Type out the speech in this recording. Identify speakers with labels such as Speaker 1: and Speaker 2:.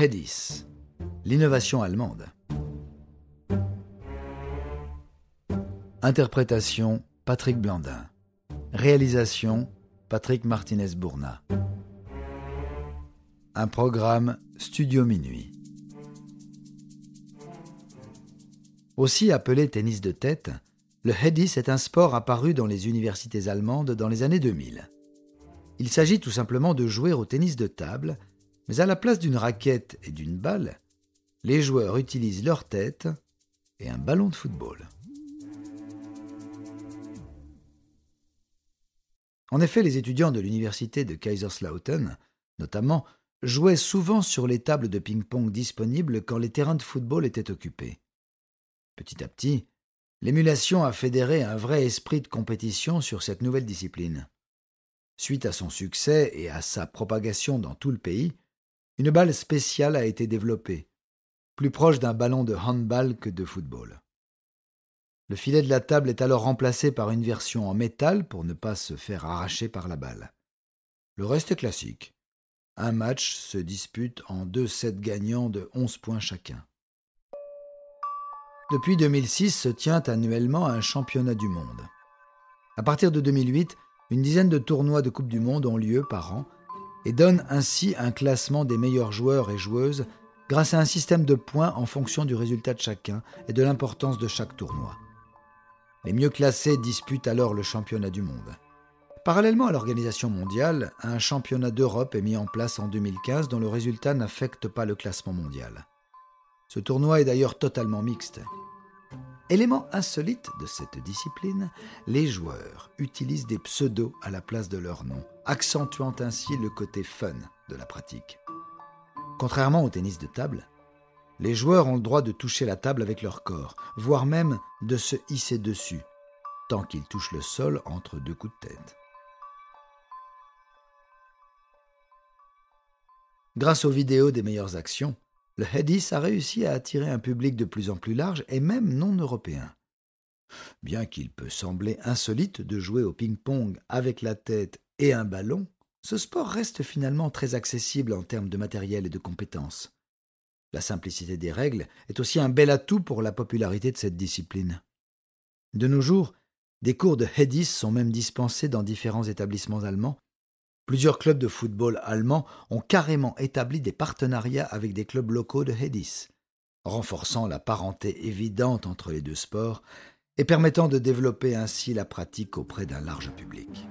Speaker 1: Hedis, l'innovation allemande. Interprétation Patrick Blandin. Réalisation Patrick Martinez-Bourna. Un programme Studio Minuit. Aussi appelé tennis de tête, le Hedis est un sport apparu dans les universités allemandes dans les années 2000. Il s'agit tout simplement de jouer au tennis de table, mais à la place d'une raquette et d'une balle, les joueurs utilisent leur tête et un ballon de football. En effet, les étudiants de l'université de Kaiserslautern, notamment, jouaient souvent sur les tables de ping-pong disponibles quand les terrains de football étaient occupés. Petit à petit, l'émulation a fédéré un vrai esprit de compétition sur cette nouvelle discipline. Suite à son succès et à sa propagation dans tout le pays, une balle spéciale a été développée, plus proche d'un ballon de handball que de football. Le filet de la table est alors remplacé par une version en métal pour ne pas se faire arracher par la balle. Le reste est classique. Un match se dispute en deux sets gagnants de 11 points chacun. Depuis 2006 se tient annuellement un championnat du monde. À partir de 2008, une dizaine de tournois de Coupe du Monde ont lieu par an et donnent ainsi un classement des meilleurs joueurs et joueuses grâce à un système de points en fonction du résultat de chacun et de l'importance de chaque tournoi. Les mieux classés disputent alors le championnat du monde. Parallèlement à l'organisation mondiale, un championnat d'Europe est mis en place en 2015 dont le résultat n'affecte pas le classement mondial. Ce tournoi est d'ailleurs totalement mixte. Élément insolite de cette discipline, les joueurs utilisent des pseudos à la place de leur nom, accentuant ainsi le côté fun de la pratique. Contrairement au tennis de table, les joueurs ont le droit de toucher la table avec leur corps, voire même de se hisser dessus, tant qu'ils touchent le sol entre deux coups de tête. Grâce aux vidéos des meilleures actions, le Hedis a réussi à attirer un public de plus en plus large et même non européen. Bien qu'il peut sembler insolite de jouer au ping-pong avec la tête et un ballon, ce sport reste finalement très accessible en termes de matériel et de compétences. La simplicité des règles est aussi un bel atout pour la popularité de cette discipline. De nos jours, des cours de Hedis sont même dispensés dans différents établissements allemands. Plusieurs clubs de football allemands ont carrément établi des partenariats avec des clubs locaux de Hedis, renforçant la parenté évidente entre les deux sports et permettant de développer ainsi la pratique auprès d'un large public.